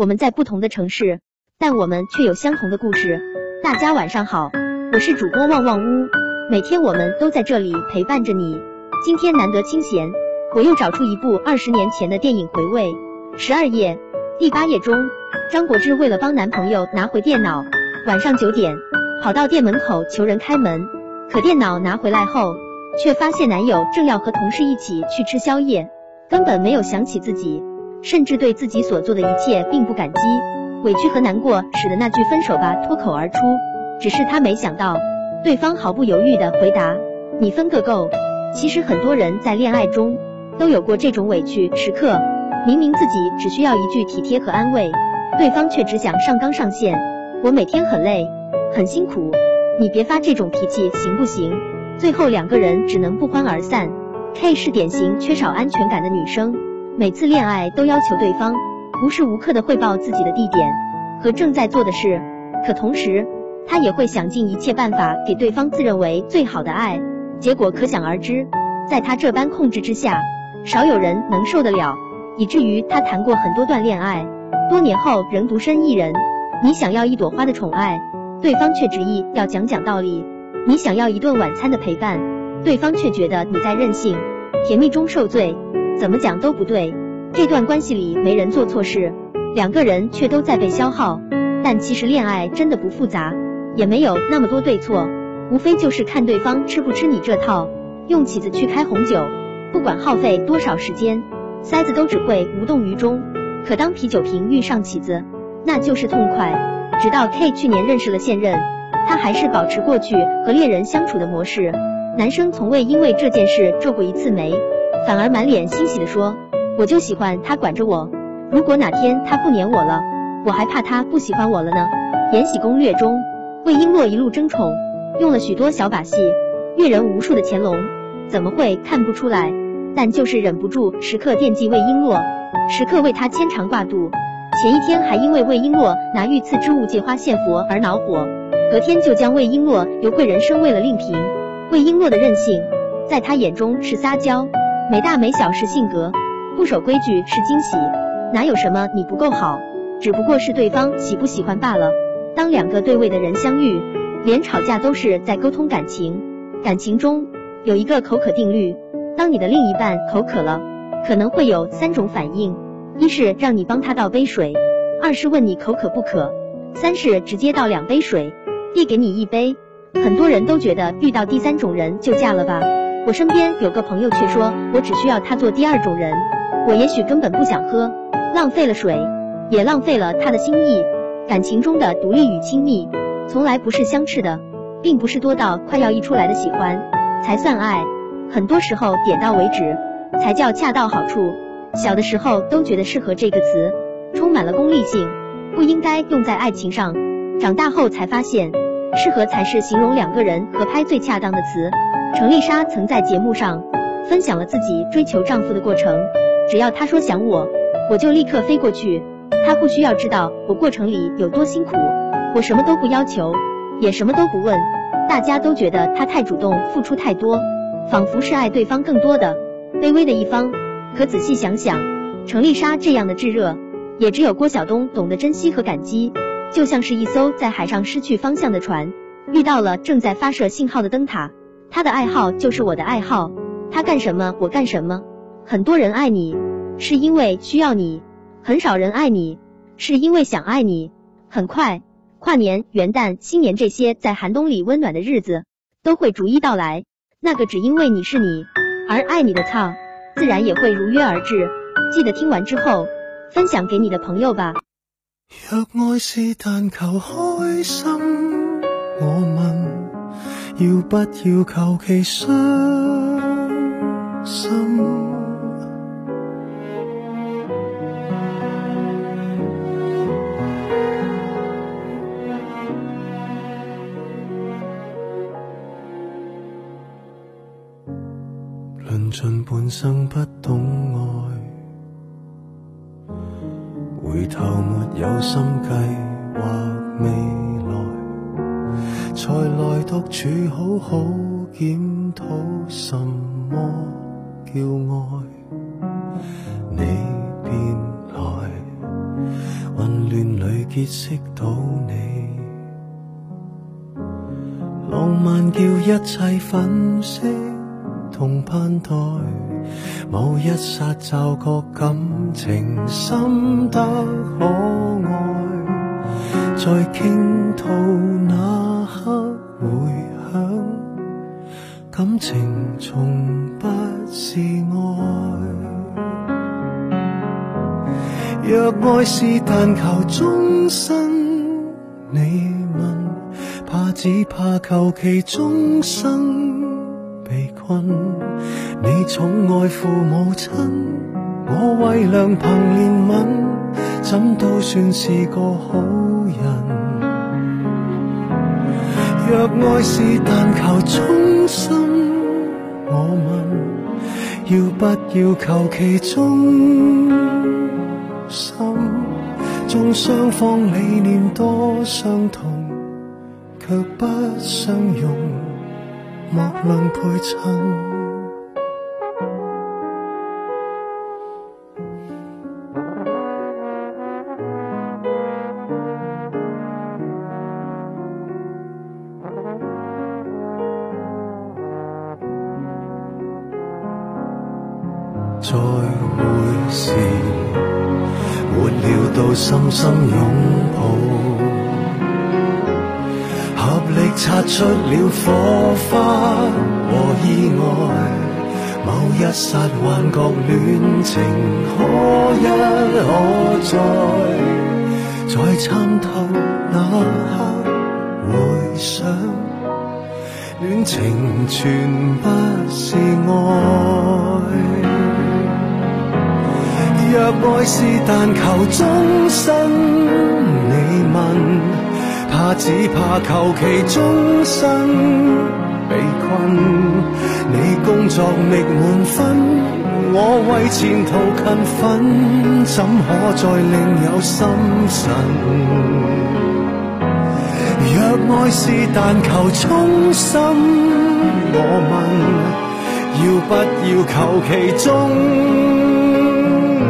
我们在不同的城市，但我们却有相同的故事。大家晚上好，我是主播旺旺屋，每天我们都在这里陪伴着你。今天难得清闲，我又找出一部二十年前的电影回味。十二页第八页中，张柏芝为了帮男朋友拿回电脑，晚上九点跑到店门口求人开门，可电脑拿回来后，却发现男友正要和同事一起去吃宵夜，根本没有想起自己。甚至对自己所做的一切并不感激，委屈和难过使得那句分手吧脱口而出。只是他没想到，对方毫不犹豫的回答：“你分个够。”其实很多人在恋爱中都有过这种委屈时刻，明明自己只需要一句体贴和安慰，对方却只想上纲上线。我每天很累，很辛苦，你别发这种脾气行不行？最后两个人只能不欢而散。K 是典型缺少安全感的女生。每次恋爱都要求对方无时无刻的汇报自己的地点和正在做的事，可同时他也会想尽一切办法给对方自认为最好的爱，结果可想而知。在他这般控制之下，少有人能受得了，以至于他谈过很多段恋爱，多年后仍独身一人。你想要一朵花的宠爱，对方却执意要讲讲道理；你想要一顿晚餐的陪伴，对方却觉得你在任性，甜蜜中受罪。怎么讲都不对，这段关系里没人做错事，两个人却都在被消耗。但其实恋爱真的不复杂，也没有那么多对错，无非就是看对方吃不吃你这套。用起子去开红酒，不管耗费多少时间，塞子都只会无动于衷。可当啤酒瓶遇上起子，那就是痛快。直到 K 去年认识了现任，他还是保持过去和恋人相处的模式。男生从未因为这件事皱过一次眉。反而满脸欣喜地说：“我就喜欢他管着我，如果哪天他不黏我了，我还怕他不喜欢我了呢。”《延禧攻略》中，魏璎珞一路争宠，用了许多小把戏，阅人无数的乾隆怎么会看不出来？但就是忍不住时刻惦记魏璎珞，时刻为她牵肠挂肚。前一天还因为魏璎珞拿御赐之物借花献佛而恼火，隔天就将魏璎珞由贵人升为了令嫔。魏璎珞的任性，在他眼中是撒娇。没大没小是性格，不守规矩是惊喜，哪有什么你不够好，只不过是对方喜不喜欢罢了。当两个对位的人相遇，连吵架都是在沟通感情。感情中有一个口渴定律，当你的另一半口渴了，可能会有三种反应：一是让你帮他倒杯水，二是问你口渴不渴，三是直接倒两杯水，递给你一杯。很多人都觉得遇到第三种人就嫁了吧。我身边有个朋友却说，我只需要他做第二种人，我也许根本不想喝，浪费了水，也浪费了他的心意。感情中的独立与亲密，从来不是相斥的，并不是多到快要溢出来的喜欢才算爱，很多时候点到为止才叫恰到好处。小的时候都觉得适合这个词充满了功利性，不应该用在爱情上，长大后才发现，适合才是形容两个人合拍最恰当的词。程丽莎曾在节目上分享了自己追求丈夫的过程，只要他说想我，我就立刻飞过去。他不需要知道我过程里有多辛苦，我什么都不要求，也什么都不问。大家都觉得他太主动，付出太多，仿佛是爱对方更多的卑微的一方。可仔细想想，程丽莎这样的炙热，也只有郭晓东懂得珍惜和感激。就像是一艘在海上失去方向的船，遇到了正在发射信号的灯塔。他的爱好就是我的爱好，他干什么我干什么。很多人爱你，是因为需要你；很少人爱你，是因为想爱你。很快，跨年、元旦、新年这些在寒冬里温暖的日子都会逐一到来。那个只因为你是你而爱你的他，自然也会如约而至。记得听完之后分享给你的朋友吧。若爱是但求开心，我问。要不要求其伤心？论尽半生不懂爱，回头没有心计或未来。才来独处，好好检讨什么叫爱。你便来，混乱里结识到你，浪漫叫一切粉饰同盼待，某一刹骤觉感情深得可爱，在倾吐那刻回响，感情从不是爱。若爱是但求终身，你问，怕只怕求其终生被困。你宠爱父母亲，我为良朋怜悯，怎都算是个好人。若爱是但求衷心，我问，要不要求其中？心纵双方理念多相同，却不相容，莫论配衬。时。没料到深深拥抱，合力擦出了火花和意外。某一刹幻觉恋情可一可再，在参透那刻回想，恋情全不是爱。若爱是但求终身，你问，怕只怕求其终身被困。你工作觅满分，我为前途勤奋，怎可再另有心神？若爱是但求衷心，我问，要不要求其中？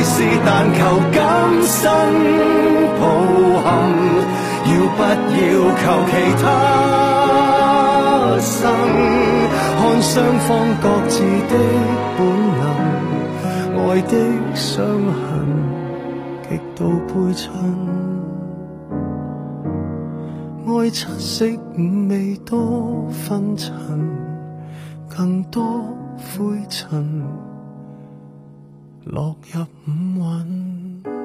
爱是但求今生抱憾，要不要求其他生？看双方各自的本能，爱的伤痕。极度配衬。爱七色五味多纷尘，更多灰尘。落入五蕴。